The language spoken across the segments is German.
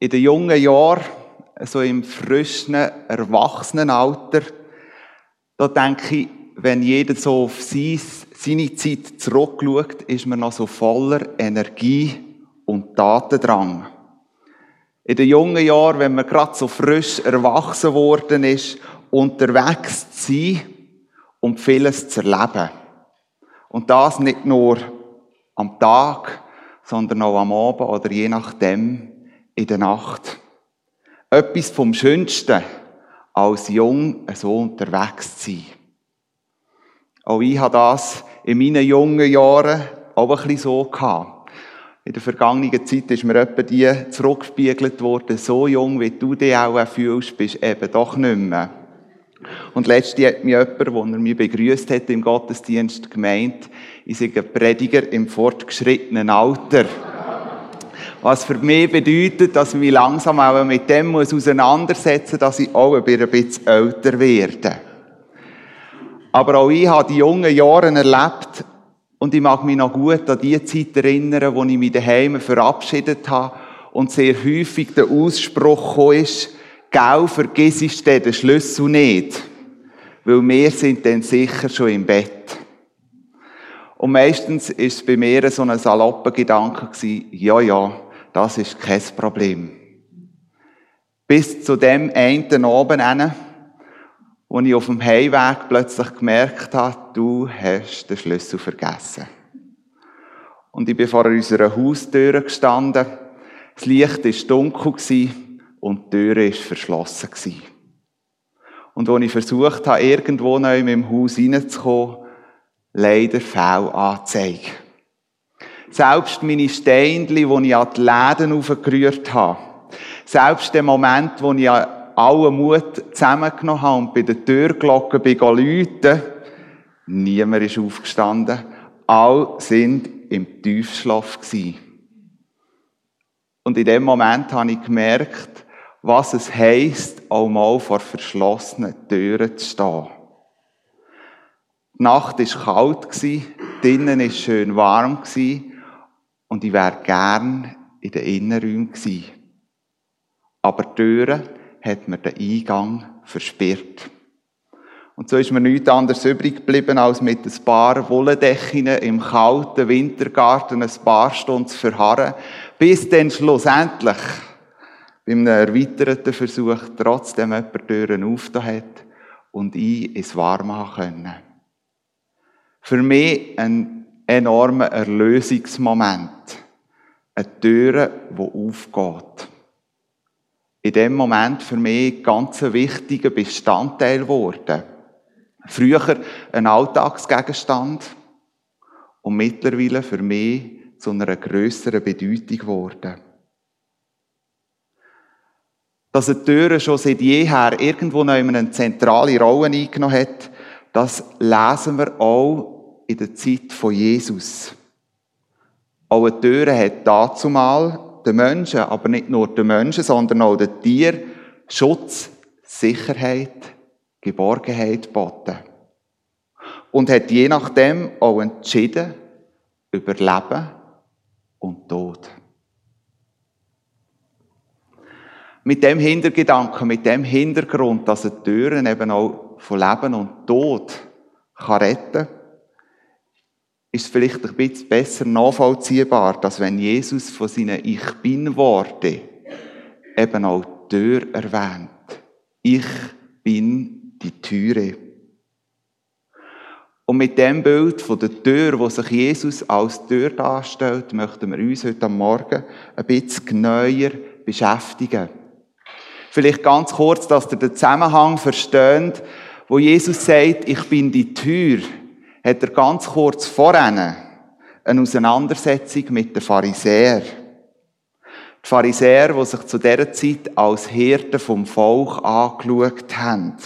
In den jungen Jahren, so im frischen Erwachsenenalter, da denke ich, wenn jeder so auf seine Zeit zurückschaut, ist man noch so voller Energie und Tatendrang. In den jungen Jahren, wenn man gerade so frisch erwachsen worden ist, unterwegs zu sein und vieles zu erleben. Und das nicht nur am Tag, sondern auch am Abend oder je nachdem in der Nacht. Etwas vom Schönsten, als jung so unterwegs zu sein. Auch ich habe das in meinen jungen Jahren auch ein bisschen so gehabt. In der vergangenen Zeit ist mir etwa die zurückgespiegelt worden, so jung wie du dich auch fühlst, bist eben doch nicht mehr. Und letztens hat mir jemand, als er mich begrüßt hat im Gottesdienst, gemeint, ich sei ein Prediger im fortgeschrittenen Alter. Was für mich bedeutet, dass ich mich langsam auch mit dem muss auseinandersetzen muss, dass ich auch ein bisschen älter werde. Aber auch ich habe die jungen Jahre erlebt und ich mag mich noch gut an die Zeit erinnern, wo ich mich daheim verabschiedet habe und sehr häufig der Ausspruch ist, Gau, vergiss ich den Schlüssel nicht. Weil wir sind dann sicher schon im Bett. Und meistens ist es bei mir so ein salopper Gedanke gewesen, ja, ja, das ist kein Problem. Bis zu dem einen Abend hin, wo ich auf dem Heimweg plötzlich gemerkt habe, du hast den Schlüssel vergessen. Und ich bin vor unserer Haustür gestanden. Das Licht war dunkel und die Tür war verschlossen. Und als ich versucht habe, irgendwo neu in meinem Haus reinzukommen, leider Fehlanzeige. Selbst meine Steinchen, die ich an die Läden aufgerührt habe, selbst der Moment, wo ich allen Mut zusammengenommen habe und bei der Türglocke läuten niemand ist aufgestanden, alle sind im Tiefschlaf gewesen. Und in dem Moment habe ich gemerkt, was es heisst, auch mal vor verschlossenen Türen zu stehen. Die Nacht war kalt, drinnen war schön warm und ich wäre gern in den Innenräumen gewesen. Aber die Türen hat mir den Eingang versperrt. Und so ist mir nichts anderes übrig geblieben, als mit ein paar Wollendecken im kalten Wintergarten ein paar Stunden zu verharren, bis dann schlussendlich bei einem erweiterten Versuch trotzdem jemand Türen aufgetan hat und ich ins haben können. Für mich ein enormer Erlösungsmoment. Eine Tür, die aufgeht. In dem Moment für mich ganz ein wichtiger Bestandteil geworden. Früher ein Alltagsgegenstand und mittlerweile für mich zu einer grösseren Bedeutung geworden dass eine Tür schon seit jeher irgendwo noch eine zentrale Rolle eingenommen hat, das lesen wir auch in der Zeit von Jesus. Auch eine Tür hat dazumal den Menschen, aber nicht nur den Menschen, sondern auch den Tier Schutz, Sicherheit, Geborgenheit geboten. Und hat je nachdem auch entschieden über Leben und Tod. Mit dem Hintergedanken, mit dem Hintergrund, dass er Türen eben auch von Leben und Tod retten kann, ist vielleicht ein bisschen besser nachvollziehbar, dass wenn Jesus von seinen Ich Bin-Worten eben auch die Tür erwähnt. Ich bin die Türe. Und mit dem Bild von der Tür, wo sich Jesus als Tür darstellt, möchten wir uns heute Morgen ein bisschen genauer beschäftigen. Vielleicht ganz kurz, dass ihr den Zusammenhang versteht, wo Jesus sagt, ich bin die Tür, hat er ganz kurz voran eine Auseinandersetzung mit den Pharisäern. Die Pharisäer, die sich zu dieser Zeit als Hirten vom Volk angeschaut haben.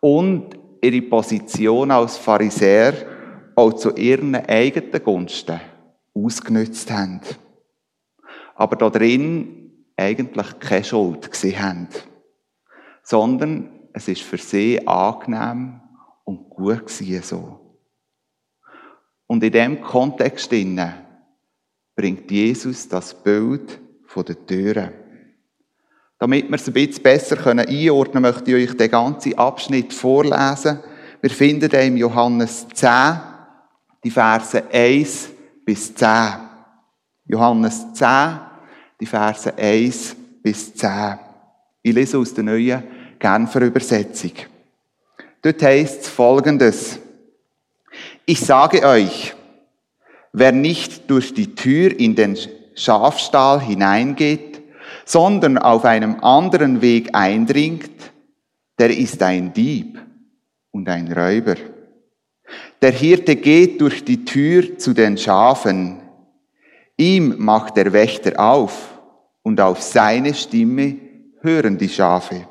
Und ihre Position als Pharisäer auch zu ihren eigenen Gunsten ausgenützt haben. Aber da drin eigentlich keine Schuld gesehen haben, sondern es ist für sie angenehm und gut gewesen so. Und in dem Kontext bringt Jesus das Bild von der Türe. Damit wir es ein bisschen besser einordnen können, möchte ich euch den ganzen Abschnitt vorlesen. Wir finden den im Johannes 10, die Verse 1 bis 10. Johannes 10, die Verse 1 bis 10. Ich lese aus der neuen Genfer Übersetzung. Dort heißt es folgendes. Ich sage euch, wer nicht durch die Tür in den Schafstall hineingeht, sondern auf einem anderen Weg eindringt, der ist ein Dieb und ein Räuber. Der Hirte geht durch die Tür zu den Schafen. Ihm macht der Wächter auf und auf seine Stimme hören die Schafe.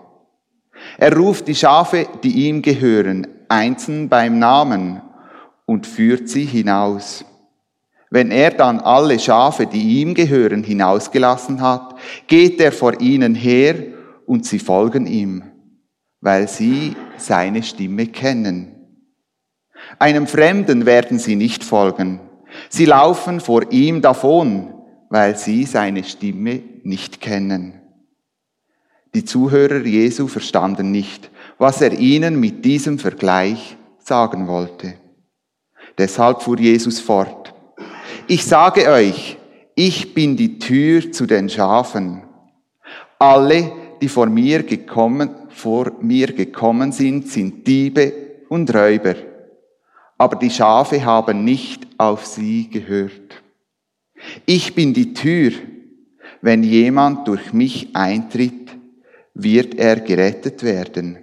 Er ruft die Schafe, die ihm gehören, einzeln beim Namen und führt sie hinaus. Wenn er dann alle Schafe, die ihm gehören, hinausgelassen hat, geht er vor ihnen her und sie folgen ihm, weil sie seine Stimme kennen. Einem Fremden werden sie nicht folgen. Sie laufen vor ihm davon, weil sie seine Stimme nicht kennen. Die Zuhörer Jesu verstanden nicht, was er ihnen mit diesem Vergleich sagen wollte. Deshalb fuhr Jesus fort. Ich sage euch, ich bin die Tür zu den Schafen. Alle, die vor mir gekommen, vor mir gekommen sind, sind Diebe und Räuber. Aber die Schafe haben nicht auf sie gehört. Ich bin die Tür. Wenn jemand durch mich eintritt, wird er gerettet werden.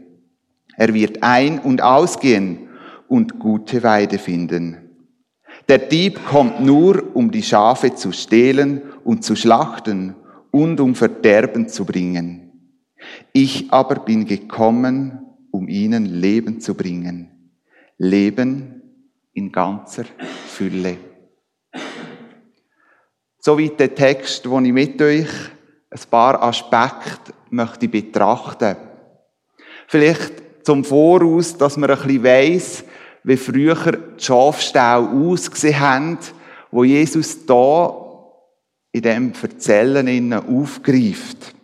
Er wird ein- und ausgehen und gute Weide finden. Der Dieb kommt nur, um die Schafe zu stehlen und zu schlachten und um Verderben zu bringen. Ich aber bin gekommen, um ihnen Leben zu bringen. Leben in ganzer Fülle. Soweit der Text, wo ich mit euch ein paar Aspekte möchte betrachten. Vielleicht zum Voraus, dass man ein bisschen weiss, wie früher die Schafställe ausgesehen haben, wo Jesus da in dem Verzellen aufgreift.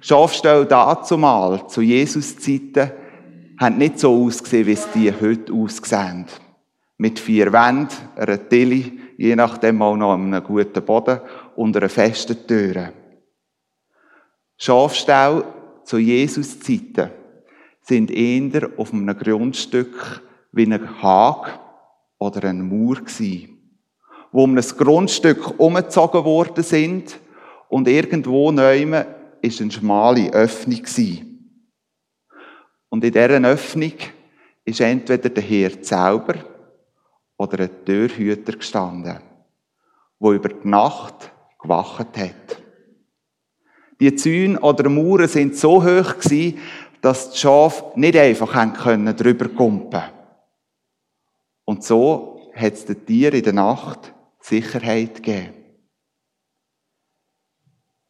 Schafställe dazumal, zu Jesus Zeiten, haben nicht so ausgesehen, wie es die heute aussehen. Mit vier Wänden, einer Tille, je nachdem auch noch einem guten Boden und einer festen Tür. Schafställe zu Jesus Zeiten sind eher auf einem Grundstück wie ein Hag oder ein Mauer gsi, wo um ein Grundstück umgezogen worden sind und irgendwo neume ist eine schmale Öffnung gsi. Und in dieser Öffnung ist entweder der Herr selber oder ein Türhüter gestanden, wo über die Nacht gewacht hat. Die Zäune oder Mauern sind so hoch gewesen, dass die Schafe nicht einfach können drüber kumpen. Und so hat es den Tieren in der Nacht Sicherheit gegeben.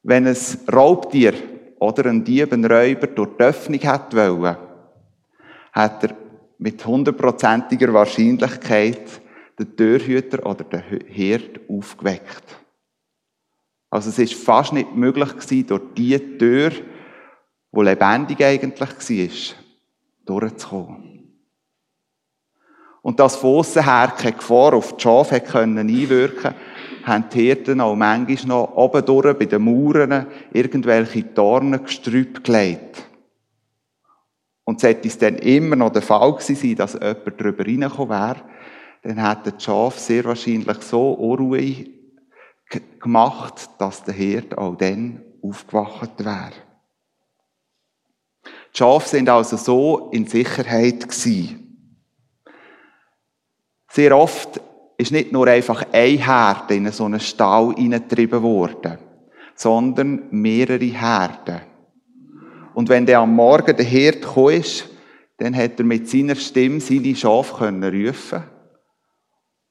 Wenn ein Raubtier oder ein Dieb, ein Räuber durch die Öffnung hätte wollen, hat er mit hundertprozentiger Wahrscheinlichkeit den Türhüter oder den Herd aufgeweckt. Also es ist fast nicht möglich gewesen, durch die Tür, wo lebendig eigentlich war, durchzukommen. Und dass von aussen her keine Gefahr auf die Schafe können einwirken haben die Hirten auch manchmal noch oben durch bei den Mauern irgendwelche Dornengestrüpp gelegt. Und sollte es dann immer noch der Fall gewesen sein, dass jemand drüber reingekommen wäre, dann hätten die Schafe sehr wahrscheinlich so unruhig gemacht, dass der Herd auch dann aufgewacht wäre. Die Schafe sind also so in Sicherheit gewesen. Sehr oft ist nicht nur einfach ein Herd in so einen Stall hineingetrieben worden, sondern mehrere Herden. Und wenn der am Morgen der Herd kam, dann hat er mit seiner Stimme seine Schafe können rufen.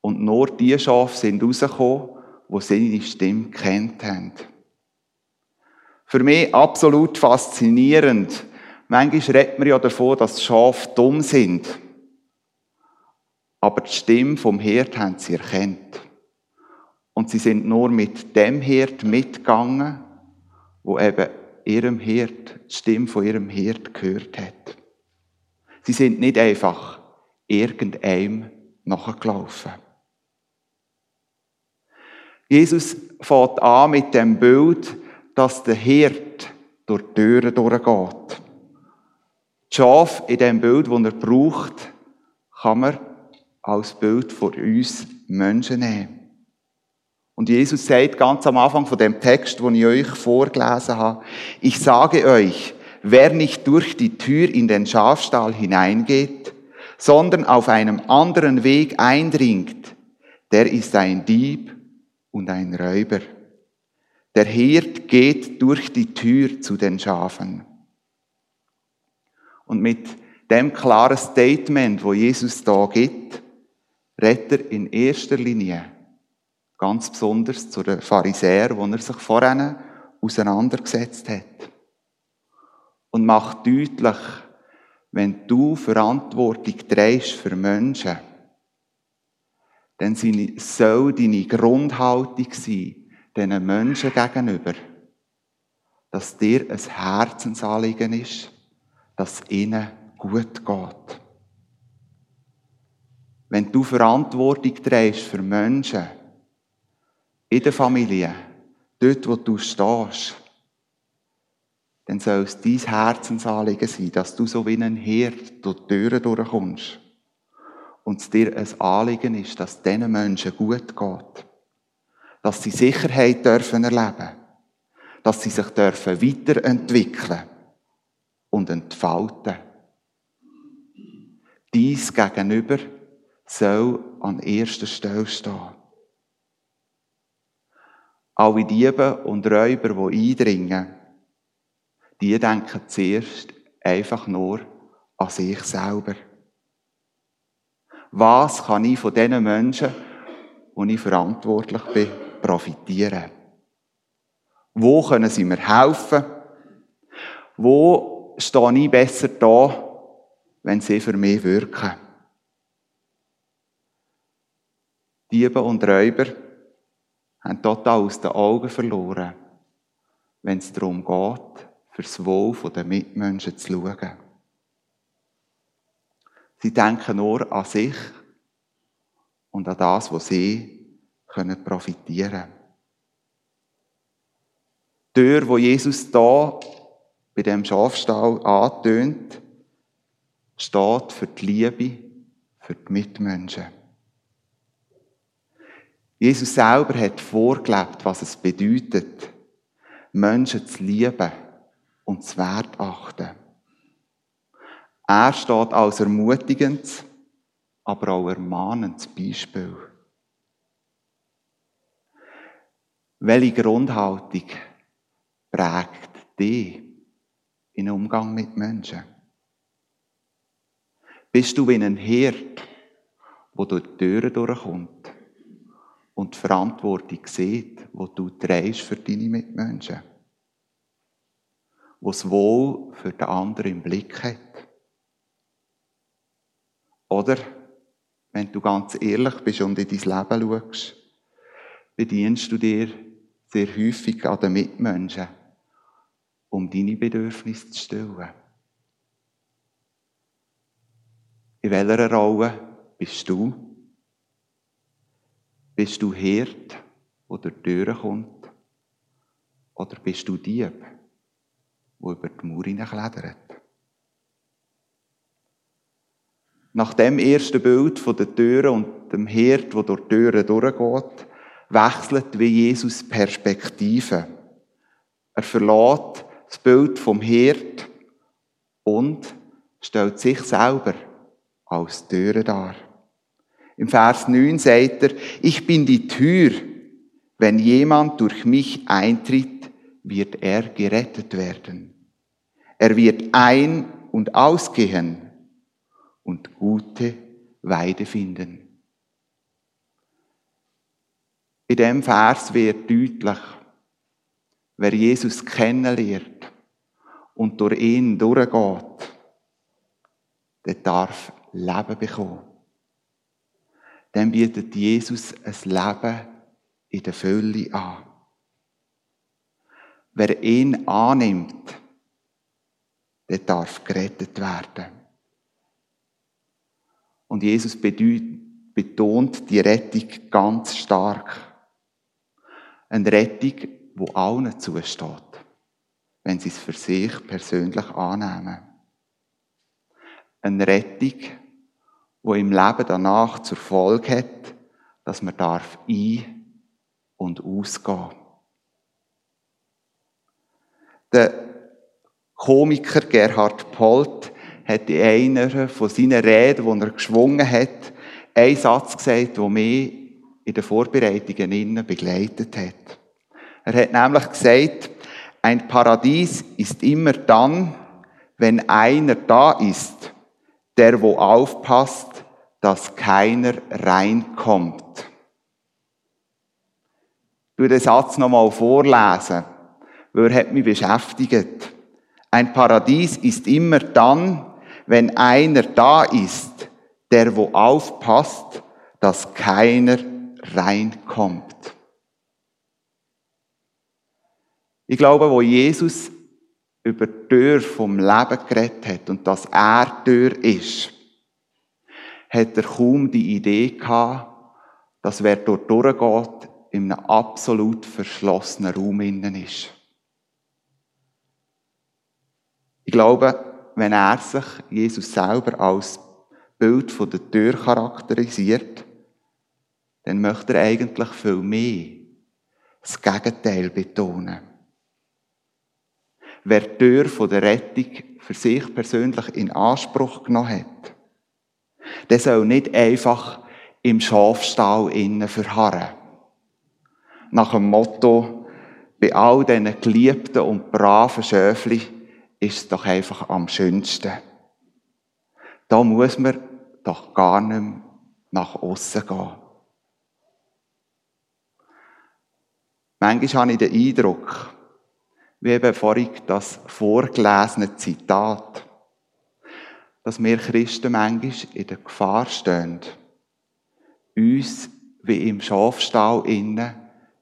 Und nur die Schafe sind rausgekommen, wo seine Stimme kennt haben. Für mich absolut faszinierend. Manchmal redet man ja davon, dass Schafe dumm sind. Aber die Stimme vom Herd haben sie erkannt. Und sie sind nur mit dem Herd mitgegangen, wo eben ihrem Hirt, die Stimme von ihrem Hirt gehört hat. Sie sind nicht einfach irgendeinem nachgelaufen. Jesus fährt an mit dem Bild, dass der Hirt durch die Türen durchgeht. Die Schaf in dem Bild, das er braucht, kann man als Bild von uns Menschen nehmen. Und Jesus sagt ganz am Anfang von dem Text, den ich euch vorgelesen habe, ich sage euch, wer nicht durch die Tür in den Schafstall hineingeht, sondern auf einem anderen Weg eindringt, der ist ein Dieb und ein Räuber. Der Hirt geht durch die Tür zu den Schafen. Und mit dem klaren Statement, wo Jesus da gibt, redet er in erster Linie ganz besonders zu den Pharisäern, wo er sich vorhin auseinandergesetzt hat. Und macht deutlich, wenn du Verantwortung trägst für Menschen, dann soll deine Grundhaltung sein, diesen Menschen gegenüber, dass dir ein Herzensanliegen ist, dass ihnen gut geht. Wenn du Verantwortung trägst für Menschen, in der Familie, dort, wo du stehst, dann soll es dein Herzensanliegen sein, dass du so wie ein Herd durch die Türen durchkommst und es dir ein Anliegen ist, dass diesen Menschen gut geht. Dass sie Sicherheit dürfen erleben. Dass sie sich dürfen weiterentwickeln und entfalten. Dies gegenüber soll an erster Stelle stehen. Alle Diebe und Räuber, die eindringen, die denken zuerst einfach nur an sich selber. Was kann ich von diesen Menschen, wo ich verantwortlich bin, profitieren? Wo können sie mir helfen? Wo stehe ich besser da, wenn sie für mich wirken? Diebe und Räuber haben total aus den Augen verloren, wenn es darum geht, fürs Wohl der Mitmenschen zu schauen. Sie denken nur an sich und an das, was sie können profitieren können. Die Tür, wo Jesus da bei dem Schafstall antönt, steht für die Liebe, für die Mitmenschen. Jesus selber hat vorgelebt, was es bedeutet, Menschen zu lieben und zu wertachten. Er steht als ermutigendes, aber auch ermahnendes Beispiel. Welche Grundhaltung prägt dich in Umgang mit Menschen? Bist du wie ein Herd, der durch die Türen durchkommt? und die Verantwortung sieht, wo du trägst für deine Mitmenschen. Wo das Wohl für den anderen im Blick hat. Oder, wenn du ganz ehrlich bist und in dein Leben schaust, bedienst du dir sehr häufig an den Mitmenschen, um deine Bedürfnisse zu stillen. In welcher Rolle bist du? Bist du Hirt, der durch Türen kommt? Oder bist du Dieb, der über die Mauer hineinklettert? Nach dem ersten Bild von der Türen und dem Hirt, der durch die Türen durchgeht, wechselt wie Jesus Perspektive. Er verlässt das Bild vom Hirt und stellt sich selber als Türe dar. Im Vers 9 sagt er, ich bin die Tür. Wenn jemand durch mich eintritt, wird er gerettet werden. Er wird ein- und ausgehen und gute Weide finden. In dem Vers wird deutlich, wer Jesus kennenlernt und durch ihn durchgeht, der darf Leben bekommen dann bietet Jesus ein Leben in der Fülle an. wer ihn annimmt, der darf gerettet werden. Und Jesus betont die Rettung ganz stark. Eine Rettung, wo allen zusteht, wenn sie es für sich persönlich annehmen. Eine Rettung, wo im Leben danach zur Folge hat, dass man darf ein- und ausgehen. Der Komiker Gerhard Polt hat in einer von seinen Reden, die er geschwungen hat, einen Satz gesagt, der mich in den Vorbereitungen innen begleitet hat. Er hat nämlich gesagt, ein Paradies ist immer dann, wenn einer da ist, der wo aufpasst, dass keiner reinkommt. Ich den Satz nochmal vorlesen, weil er hat mich beschäftigt. Ein Paradies ist immer dann, wenn einer da ist, der wo aufpasst, dass keiner reinkommt. Ich glaube, wo Jesus über die Tür vom Leben geredet hat und dass er Tür ist, hat er kaum die Idee gehabt, dass wer dort durchgeht, in einem absolut verschlossenen Raum innen ist. Ich glaube, wenn er sich, Jesus selber, als Bild von der Tür charakterisiert, dann möchte er eigentlich viel mehr das Gegenteil betonen. Wer die Tür von der Rettung für sich persönlich in Anspruch genommen hat, der soll nicht einfach im Schafstall innen verharren. Nach dem Motto, bei all diesen geliebten und braven Schöfli ist es doch einfach am schönsten. Da muss man doch gar nicht mehr nach außen gehen. Manchmal habe ich den Eindruck, wie eben vorhin das vorgelesene Zitat, dass wir Christen manchmal in der Gefahr stehen, uns wie im Schafstall innen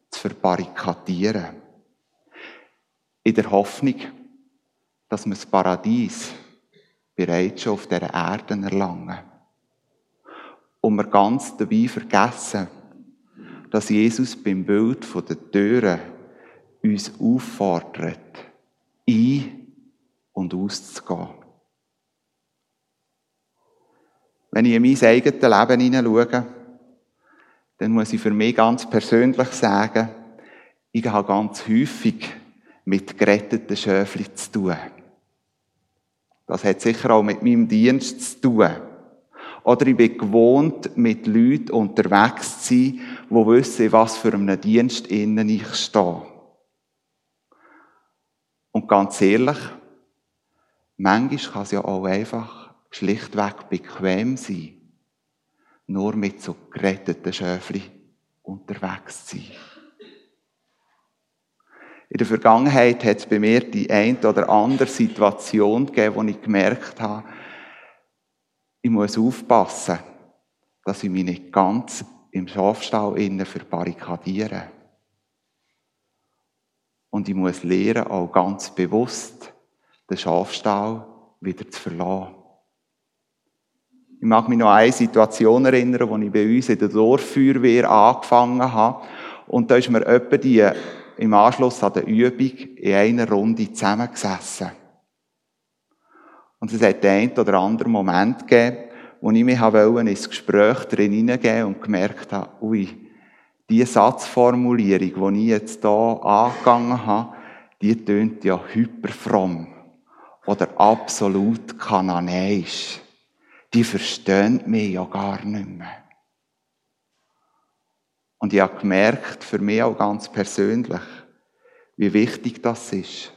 zu verbarrikadieren. In der Hoffnung, dass wir das Paradies bereits schon auf dieser Erde erlangen. Und wir ganz dabei vergessen, dass Jesus beim Bild der Türen uns auffordert, ein- und auszugehen. Wenn ich in mein eigenes Leben hineinschaue, dann muss ich für mich ganz persönlich sagen, ich habe ganz häufig mit geretteten Schöfli zu tun. Das hat sicher auch mit meinem Dienst zu tun. Oder ich bin gewohnt, mit Leuten unterwegs zu sein, die wissen, was für einen Dienst innen ich stehe. Und ganz ehrlich, manchmal kann es ja auch einfach schlichtweg bequem sein, nur mit so geretteten Schöfli unterwegs zu sein. In der Vergangenheit hat es bei mir die ein oder andere Situation gegeben, wo ich gemerkt habe, ich muss aufpassen, dass ich mich nicht ganz im Schafstall innen verbarrikadiere. Und ich muss lernen, auch ganz bewusst den Schafstall wieder zu verlassen. Ich mag mich noch an eine Situation erinnern, wo ich bei uns in der Dorffeuerwehr angefangen habe. Und da ist mir etwa die im Anschluss an der Übung in einer Runde zusammengesessen. Und es hat einen oder anderen Moment gegeben, wo ich mich ins Gespräch drin hineingeben und gemerkt habe, ui, die Satzformulierung, die ich jetzt hier angegangen habe, die tönt ja hyperfromm oder absolut kananäisch. Die verstehen mich ja gar nicht mehr. Und ich habe gemerkt, für mich auch ganz persönlich, wie wichtig das ist,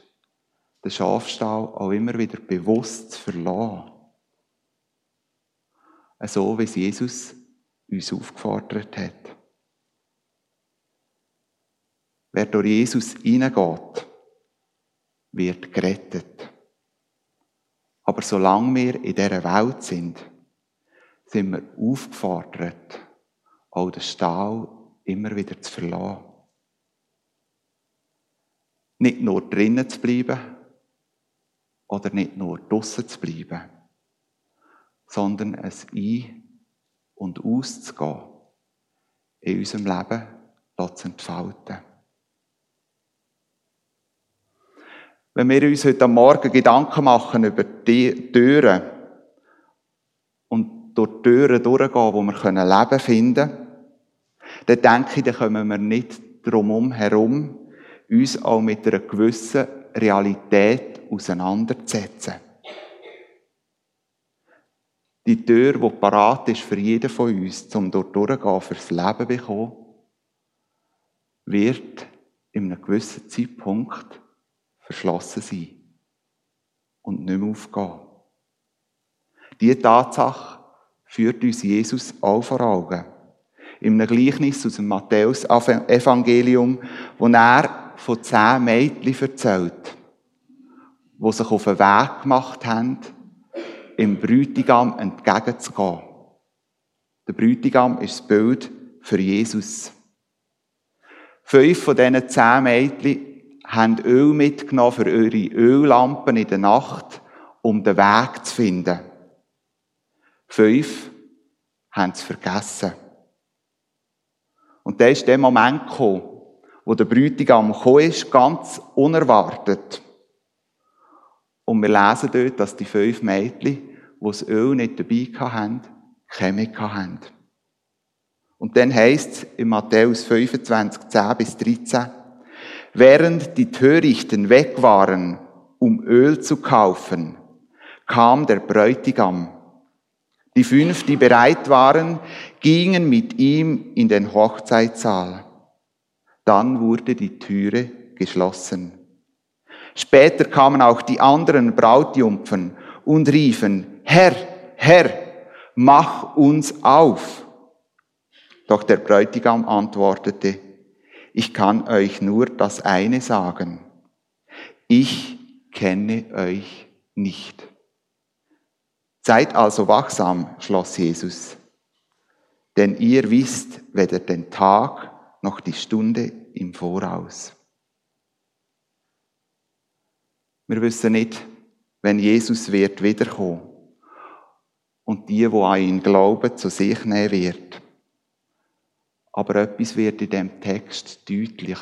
den Schafstall auch immer wieder bewusst zu verlassen. So wie es Jesus uns aufgefordert hat. Wer durch Jesus hineingeht, wird gerettet. Aber solange wir in dieser Welt sind, sind wir aufgefordert, auch den Stall immer wieder zu verlassen. nicht nur drinnen zu bleiben oder nicht nur draussen zu bleiben, sondern es ein- und auszugehen, in unserem Leben zu entfalten. Wenn wir uns heute Morgen Gedanken machen über die Türen und durch die Türen durchgehen, wo wir Leben finden können, dann denke ich, dann kommen wir nicht drum herum, uns auch mit einer gewissen Realität auseinanderzusetzen. Die Tür, die parat ist für jeden von uns, um dort durchzugehen, fürs Leben bekommen, wird in einem gewissen Zeitpunkt verschlossen sein und nicht mehr aufgehen. Diese Tatsache führt uns Jesus auch vor Augen. In einem Gleichnis aus dem Matthäus-Evangelium, wo er von zehn Mädchen erzählt, die sich auf den Weg gemacht haben, im Bräutigam entgegenzugehen. Der Bräutigam ist das Bild für Jesus. Fünf von diesen zehn Mädchen haben Öl mitgenommen für ihre Öllampen in der Nacht, um den Weg zu finden. Fünf haben es vergessen. Und da ist der Moment gekommen, wo der Bräutigam gekommen ist, ganz unerwartet. Und wir lesen dort, dass die fünf Mädchen, die das Öl nicht dabei hatten, keine hatten. Und dann heißt es in Matthäus 25, 10 bis 13, Während die Törichten weg waren, um Öl zu kaufen, kam der Bräutigam. Die fünf, die bereit waren, gingen mit ihm in den Hochzeitssaal. Dann wurde die Türe geschlossen. Später kamen auch die anderen Brautjumpfen und riefen, Herr, Herr, mach uns auf. Doch der Bräutigam antwortete, ich kann euch nur das eine sagen. Ich kenne euch nicht. Seid also wachsam, schloss Jesus, denn ihr wisst weder den Tag noch die Stunde im Voraus. Wir wissen nicht, wenn Jesus wird wiederkommen und die, wo an ihn glauben, zu sich nehmen wird. Aber etwas wird in dem Text deutlich.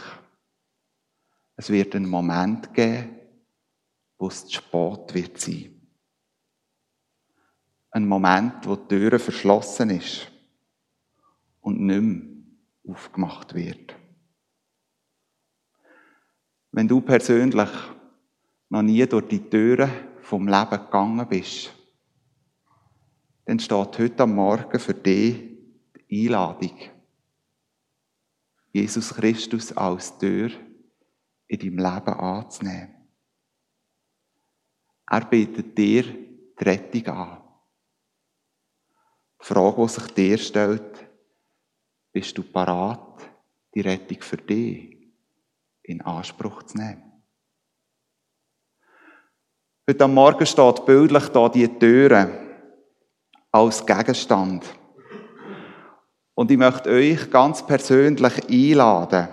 Es wird einen Moment geben, wo es zu spät wird sein. Ein Moment, wo die Tür verschlossen ist und nicht mehr aufgemacht wird. Wenn du persönlich noch nie durch die Türen vom Leben gegangen bist, dann steht heute am Morgen für dich die Einladung Jesus Christus als Tür in deinem Leben anzunehmen. Er bietet dir die Rettung an. Frage, die sich dir stellt, bist du parat, die Rettung für dich in Anspruch zu nehmen? Heute am Morgen steht bildlich da die Türe als Gegenstand. Und ich möchte euch ganz persönlich einladen,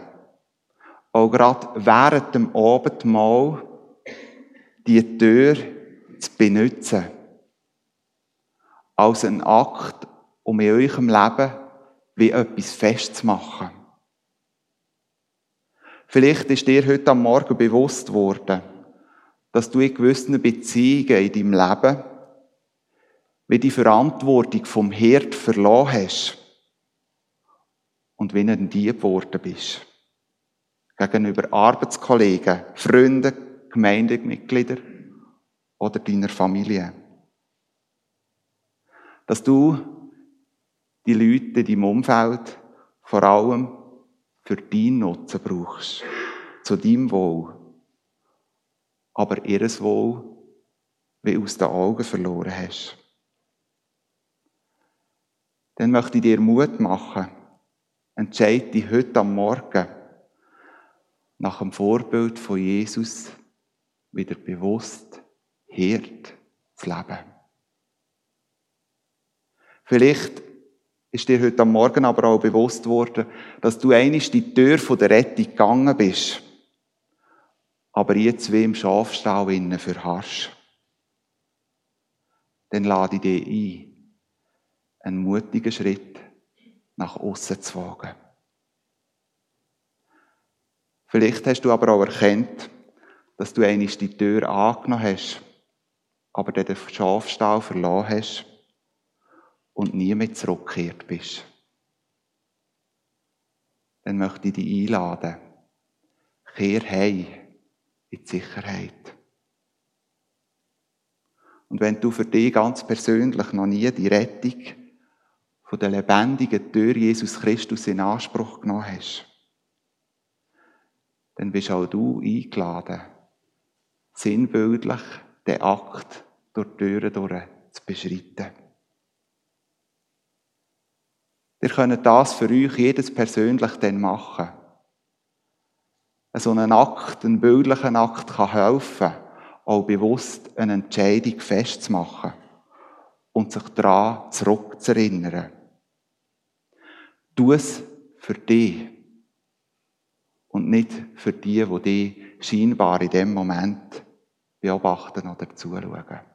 auch gerade während dem Abendmahl die Tür zu benutzen. Als ein Akt, um in eurem Leben wie etwas festzumachen. Vielleicht ist dir heute am Morgen bewusst worden, dass du in gewissen Beziehungen in deinem Leben wie die Verantwortung vom Herd verloren hast und wie ein Dieb geworden bist. Gegenüber Arbeitskollegen, Freunden, Gemeindemitgliedern oder deiner Familie. Dass du die Leute in Umfeld vor allem für deinen Nutzen brauchst. Zu deinem Wohl. Aber ihres Wohl wie aus den Augen verloren hast. Dann möchte ich dir Mut machen, entscheide dich heute am Morgen nach dem Vorbild von Jesus wieder bewusst Hirt zu leben. Vielleicht ist dir heute am Morgen aber auch bewusst worden, dass du einig die Tür von der Rettung gegangen bist. aber jetzt wie im Schafstall innen verharrst, dann lade ich dich ein, einen mutigen Schritt nach außen zu wagen. Vielleicht hast du aber auch erkannt, dass du einmal die Tür angenommen hast, aber den Schafstall verloren hast und nie mehr zurückgekehrt bist. Dann möchte ich dich einladen. Kehr heim in die Sicherheit. Und wenn du für dich ganz persönlich noch nie die Rettung von der lebendigen Tür Jesus Christus in Anspruch genommen hast, dann bist auch du eingeladen, sinnbildlich den Akt durch die Türen durch zu beschreiten. Ihr könnt das für euch jedes persönlich dann machen. So ein Akt, ein bildlicher Akt kann helfen, auch bewusst eine Entscheidung festzumachen und sich daran zurückzuerinnern. Tu es für dich und nicht für die, die dich scheinbar in dem Moment beobachten oder zuschauen.